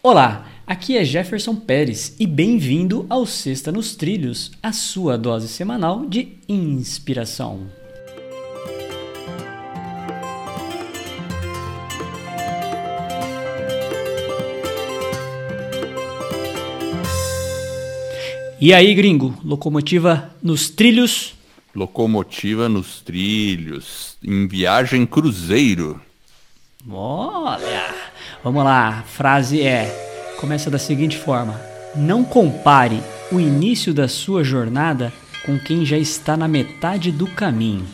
Olá, aqui é Jefferson Pérez e bem-vindo ao Sexta nos Trilhos, a sua dose semanal de inspiração. E aí, gringo, locomotiva nos trilhos? Locomotiva nos trilhos, em viagem cruzeiro. Olha! Vamos lá, a frase é: começa da seguinte forma: Não compare o início da sua jornada com quem já está na metade do caminho.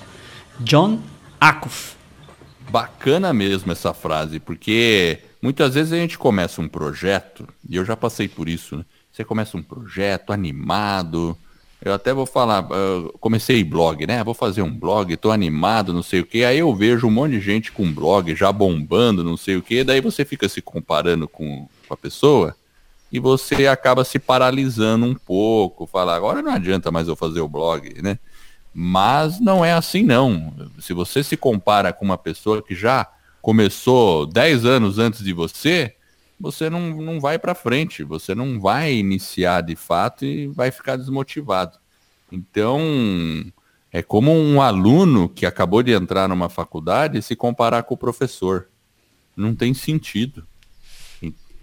John Acuff. Bacana mesmo essa frase, porque muitas vezes a gente começa um projeto, e eu já passei por isso, né? Você começa um projeto animado, eu até vou falar, comecei blog, né? Vou fazer um blog, tô animado, não sei o que. Aí eu vejo um monte de gente com blog já bombando, não sei o que. Daí você fica se comparando com, com a pessoa e você acaba se paralisando um pouco. Fala, agora não adianta mais eu fazer o blog, né? Mas não é assim não. Se você se compara com uma pessoa que já começou 10 anos antes de você, você não, não vai para frente, você não vai iniciar de fato e vai ficar desmotivado. Então, é como um aluno que acabou de entrar numa faculdade se comparar com o professor. Não tem sentido.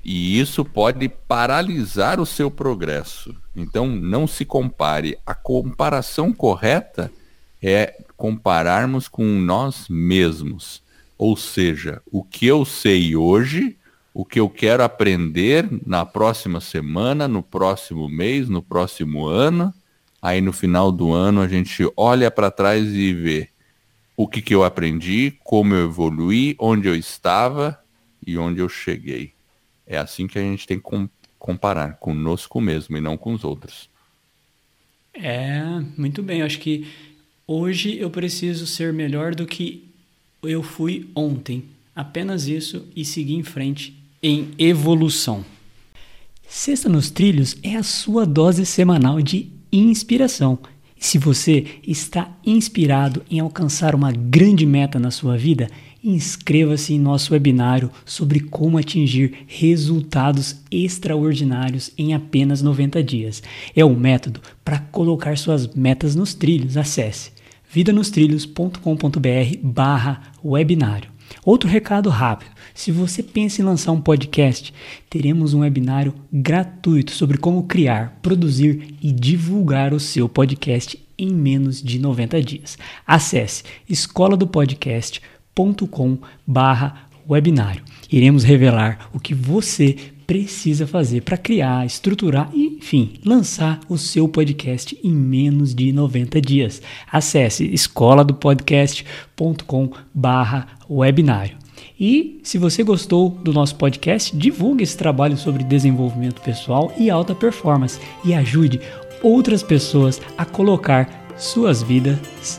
E isso pode paralisar o seu progresso. Então, não se compare. A comparação correta é compararmos com nós mesmos. Ou seja, o que eu sei hoje o que eu quero aprender na próxima semana, no próximo mês, no próximo ano. Aí no final do ano a gente olha para trás e vê o que, que eu aprendi, como eu evoluí, onde eu estava e onde eu cheguei. É assim que a gente tem que comparar conosco mesmo e não com os outros. É, muito bem. Eu acho que hoje eu preciso ser melhor do que eu fui ontem. Apenas isso e seguir em frente em evolução. Sexta nos Trilhos é a sua dose semanal de inspiração. Se você está inspirado em alcançar uma grande meta na sua vida, inscreva-se em nosso webinário sobre como atingir resultados extraordinários em apenas 90 dias. É um método para colocar suas metas nos trilhos. Acesse vidanostrilhos.com.br/webinário. Outro recado rápido: se você pensa em lançar um podcast, teremos um webinário gratuito sobre como criar, produzir e divulgar o seu podcast em menos de 90 dias. Acesse escola do podcast.com/webinário. Iremos revelar o que você precisa fazer para criar, estruturar e, enfim, lançar o seu podcast em menos de 90 dias. Acesse escola do podcast.com/webinário. E se você gostou do nosso podcast, divulgue esse trabalho sobre desenvolvimento pessoal e alta performance e ajude outras pessoas a colocar suas vidas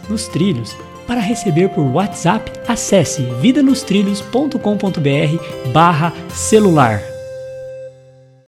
nos trilhos. Para receber por WhatsApp, acesse vidanostrilhos.com.br barra celular.